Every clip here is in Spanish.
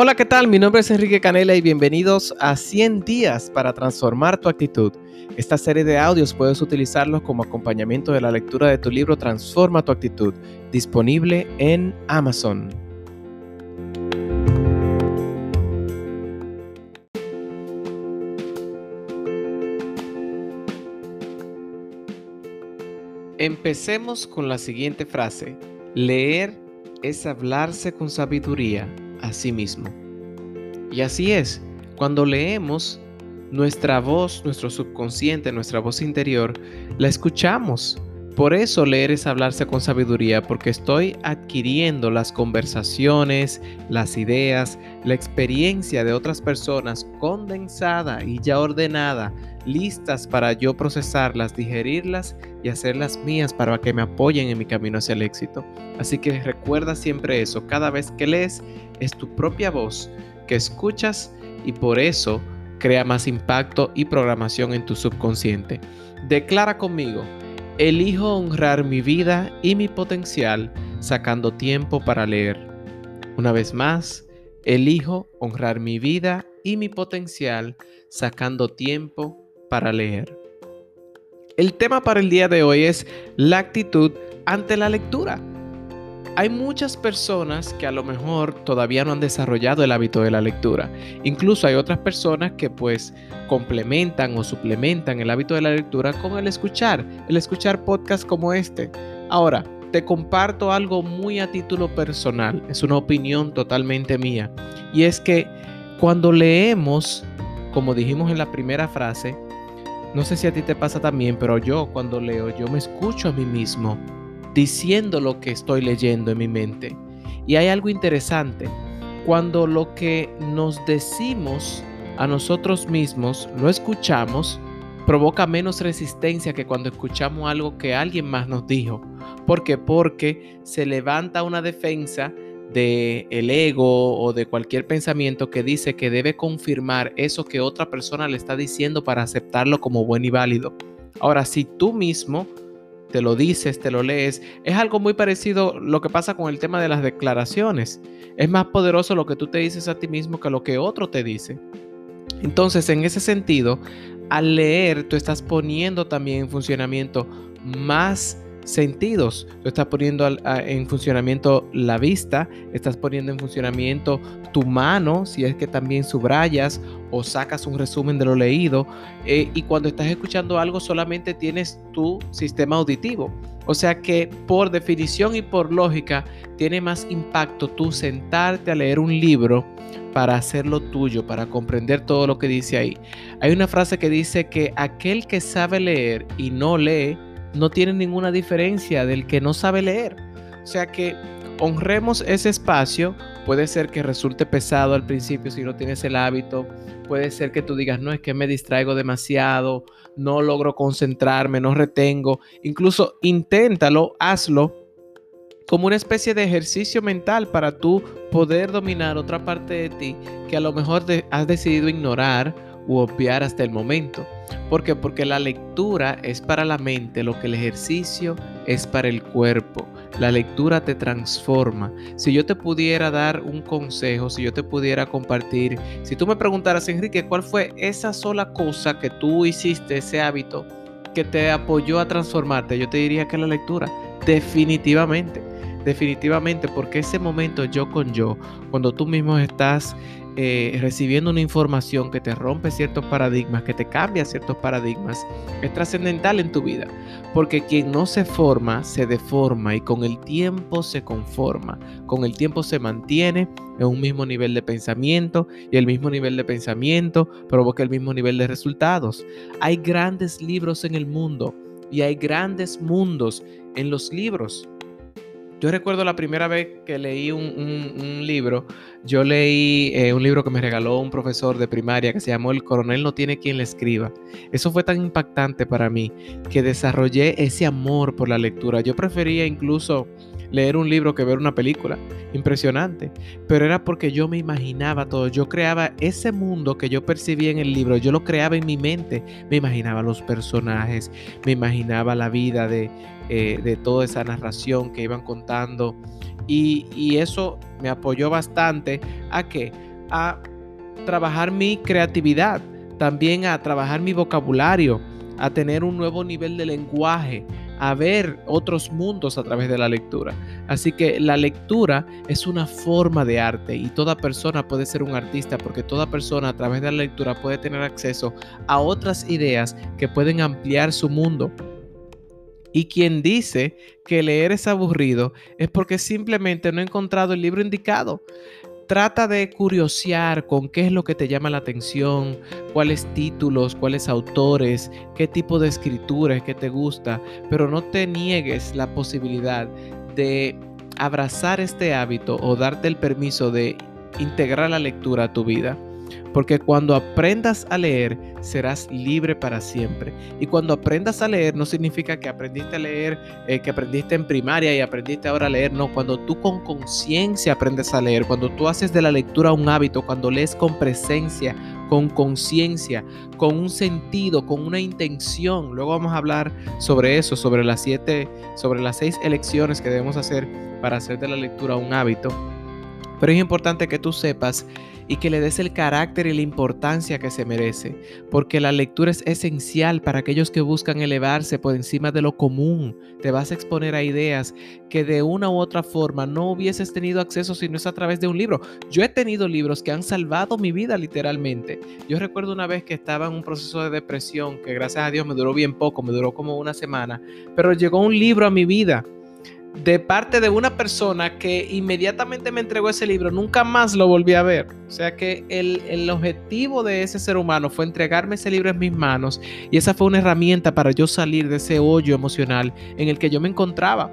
Hola, ¿qué tal? Mi nombre es Enrique Canela y bienvenidos a 100 días para transformar tu actitud. Esta serie de audios puedes utilizarlos como acompañamiento de la lectura de tu libro Transforma tu actitud, disponible en Amazon. Empecemos con la siguiente frase. Leer es hablarse con sabiduría a sí mismo. Y así es, cuando leemos, nuestra voz, nuestro subconsciente, nuestra voz interior, la escuchamos. Por eso leer es hablarse con sabiduría, porque estoy adquiriendo las conversaciones, las ideas, la experiencia de otras personas condensada y ya ordenada, listas para yo procesarlas, digerirlas y hacerlas mías para que me apoyen en mi camino hacia el éxito. Así que recuerda siempre eso, cada vez que lees es tu propia voz que escuchas y por eso crea más impacto y programación en tu subconsciente. Declara conmigo, elijo honrar mi vida y mi potencial sacando tiempo para leer. Una vez más, elijo honrar mi vida y mi potencial sacando tiempo para leer. El tema para el día de hoy es la actitud ante la lectura hay muchas personas que a lo mejor todavía no han desarrollado el hábito de la lectura. Incluso hay otras personas que pues complementan o suplementan el hábito de la lectura con el escuchar, el escuchar podcasts como este. Ahora, te comparto algo muy a título personal, es una opinión totalmente mía, y es que cuando leemos, como dijimos en la primera frase, no sé si a ti te pasa también, pero yo cuando leo, yo me escucho a mí mismo diciendo lo que estoy leyendo en mi mente. Y hay algo interesante, cuando lo que nos decimos a nosotros mismos lo escuchamos, provoca menos resistencia que cuando escuchamos algo que alguien más nos dijo. ¿Por qué? Porque se levanta una defensa de ego o de cualquier pensamiento que dice que debe confirmar eso que otra persona le está diciendo para aceptarlo como bueno y válido. Ahora, si tú mismo te lo dices, te lo lees. Es algo muy parecido lo que pasa con el tema de las declaraciones. Es más poderoso lo que tú te dices a ti mismo que lo que otro te dice. Entonces, en ese sentido, al leer, tú estás poniendo también en funcionamiento más sentidos. Tú estás poniendo en funcionamiento la vista, estás poniendo en funcionamiento tu mano, si es que también subrayas o sacas un resumen de lo leído. Eh, y cuando estás escuchando algo solamente tienes tu sistema auditivo. O sea que por definición y por lógica tiene más impacto tú sentarte a leer un libro para hacerlo tuyo, para comprender todo lo que dice ahí. Hay una frase que dice que aquel que sabe leer y no lee, no tiene ninguna diferencia del que no sabe leer. O sea que honremos ese espacio. Puede ser que resulte pesado al principio si no tienes el hábito. Puede ser que tú digas, no, es que me distraigo demasiado, no logro concentrarme, no retengo. Incluso inténtalo, hazlo como una especie de ejercicio mental para tú poder dominar otra parte de ti que a lo mejor has decidido ignorar u obviar hasta el momento. ¿Por qué? Porque la lectura es para la mente lo que el ejercicio es para el cuerpo. La lectura te transforma. Si yo te pudiera dar un consejo, si yo te pudiera compartir, si tú me preguntaras, Enrique, ¿cuál fue esa sola cosa que tú hiciste, ese hábito, que te apoyó a transformarte? Yo te diría que la lectura. Definitivamente. Definitivamente, porque ese momento yo con yo, cuando tú mismo estás eh, recibiendo una información que te rompe ciertos paradigmas, que te cambia ciertos paradigmas, es trascendental en tu vida. Porque quien no se forma, se deforma y con el tiempo se conforma. Con el tiempo se mantiene en un mismo nivel de pensamiento y el mismo nivel de pensamiento provoca el mismo nivel de resultados. Hay grandes libros en el mundo y hay grandes mundos en los libros. Yo recuerdo la primera vez que leí un, libro, yo leí eh, un libro que me regaló un profesor de primaria que se llamó El coronel no tiene quien le escriba. Eso fue tan impactante para mí que desarrollé ese amor por la lectura. Yo prefería incluso leer un libro que ver una película. Impresionante. Pero era porque yo me imaginaba todo. Yo creaba ese mundo que yo percibía en el libro. Yo lo creaba en mi mente. Me imaginaba los personajes. Me imaginaba la vida de, eh, de toda esa narración que iban contando. Y, y, eso me apoyó bastante a que a trabajar mi creatividad, también a trabajar mi vocabulario, a tener un nuevo nivel de lenguaje, a ver otros mundos a través de la lectura. Así que la lectura es una forma de arte y toda persona puede ser un artista porque toda persona a través de la lectura puede tener acceso a otras ideas que pueden ampliar su mundo. Y quien dice que leer es aburrido es porque simplemente no ha encontrado el libro indicado trata de curiosear con qué es lo que te llama la atención, cuáles títulos, cuáles autores, qué tipo de escritura es que te gusta, pero no te niegues la posibilidad de abrazar este hábito o darte el permiso de integrar la lectura a tu vida. Porque cuando aprendas a leer, serás libre para siempre. Y cuando aprendas a leer, no significa que aprendiste a leer, eh, que aprendiste en primaria y aprendiste ahora a leer. No, cuando tú con conciencia aprendes a leer, cuando tú haces de la lectura un hábito, cuando lees con presencia, con conciencia, con un sentido, con una intención. Luego vamos a hablar sobre eso, sobre las siete, sobre las seis elecciones que debemos hacer para hacer de la lectura un hábito. Pero es importante que tú sepas y que le des el carácter y la importancia que se merece, porque la lectura es esencial para aquellos que buscan elevarse por encima de lo común. Te vas a exponer a ideas que de una u otra forma no hubieses tenido acceso si no es a través de un libro. Yo he tenido libros que han salvado mi vida literalmente. Yo recuerdo una vez que estaba en un proceso de depresión que gracias a Dios me duró bien poco, me duró como una semana, pero llegó un libro a mi vida de parte de una persona que inmediatamente me entregó ese libro, nunca más lo volví a ver. O sea que el, el, objetivo de ese ser humano fue entregarme ese libro en mis manos y esa fue una herramienta para yo salir de ese hoyo emocional en el que yo me encontraba.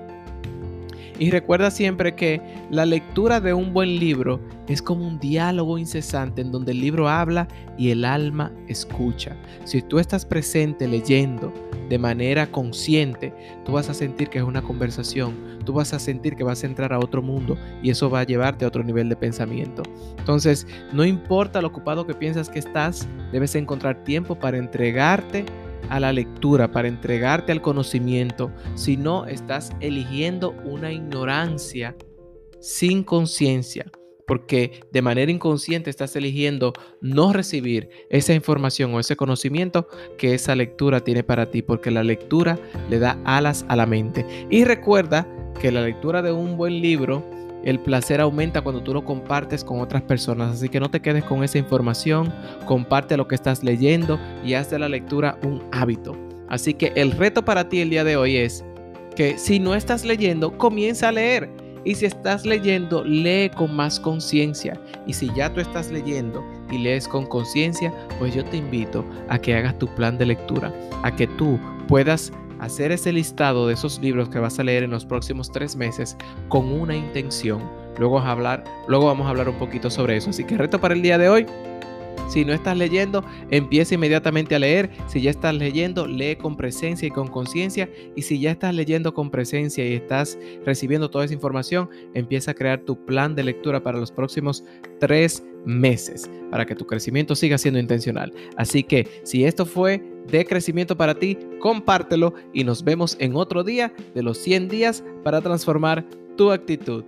Y recuerda siempre que la lectura de un buen libro es como un diálogo incesante en donde el libro habla y el alma escucha. Si tú estás presente leyendo de manera consciente, tú vas a sentir que es una conversación, tú vas a sentir que vas a entrar a otro mundo y eso va a llevarte a otro nivel de pensamiento. Entonces, no importa lo ocupado que piensas que estás, debes encontrar tiempo para entregarte a la lectura, para entregarte al conocimiento, si no estás eligiendo una ignorancia sin conciencia, porque de manera inconsciente estás eligiendo no recibir esa información o ese conocimiento que esa lectura tiene para ti, porque la lectura le da alas a la mente. Y recuerda que la lectura de un buen libro el placer aumenta cuando tú lo compartes con otras personas. Así que no te quedes con esa información, comparte lo que estás leyendo y haz de la lectura un hábito. Así que el reto para ti el día de hoy es que si no estás leyendo, comienza a leer. Y si estás leyendo, lee con más conciencia. Y si ya tú estás leyendo y lees con conciencia, pues yo te invito a que hagas tu plan de lectura, a que tú puedas hacer ese listado de esos libros que vas a leer en los próximos tres meses con una intención. Luego a hablar, luego vamos a hablar un poquito sobre eso. Así que reto para el día de hoy. Si no estás leyendo, empieza inmediatamente a leer. Si ya estás leyendo, lee con presencia y con conciencia. Y si ya estás leyendo con presencia y estás recibiendo toda esa información, empieza a crear tu plan de lectura para los próximos tres meses, para que tu crecimiento siga siendo intencional. Así que si esto fue de crecimiento para ti, compártelo y nos vemos en otro día de los 100 días para transformar tu actitud.